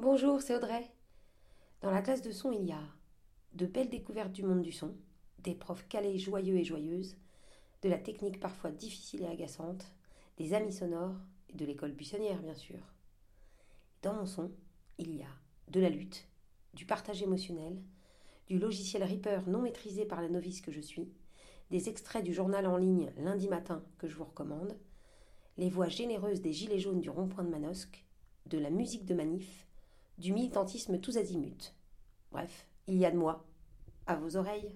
Bonjour, c'est Audrey. Dans la classe de son, il y a de belles découvertes du monde du son, des profs calés, joyeux et joyeuses, de la technique parfois difficile et agaçante, des amis sonores et de l'école buissonnière, bien sûr. Dans mon son, il y a de la lutte, du partage émotionnel, du logiciel Reaper non maîtrisé par la novice que je suis, des extraits du journal en ligne lundi matin que je vous recommande, les voix généreuses des gilets jaunes du rond-point de Manosque, de la musique de manif, du militantisme tous azimuts. Bref, il y a de moi. À vos oreilles.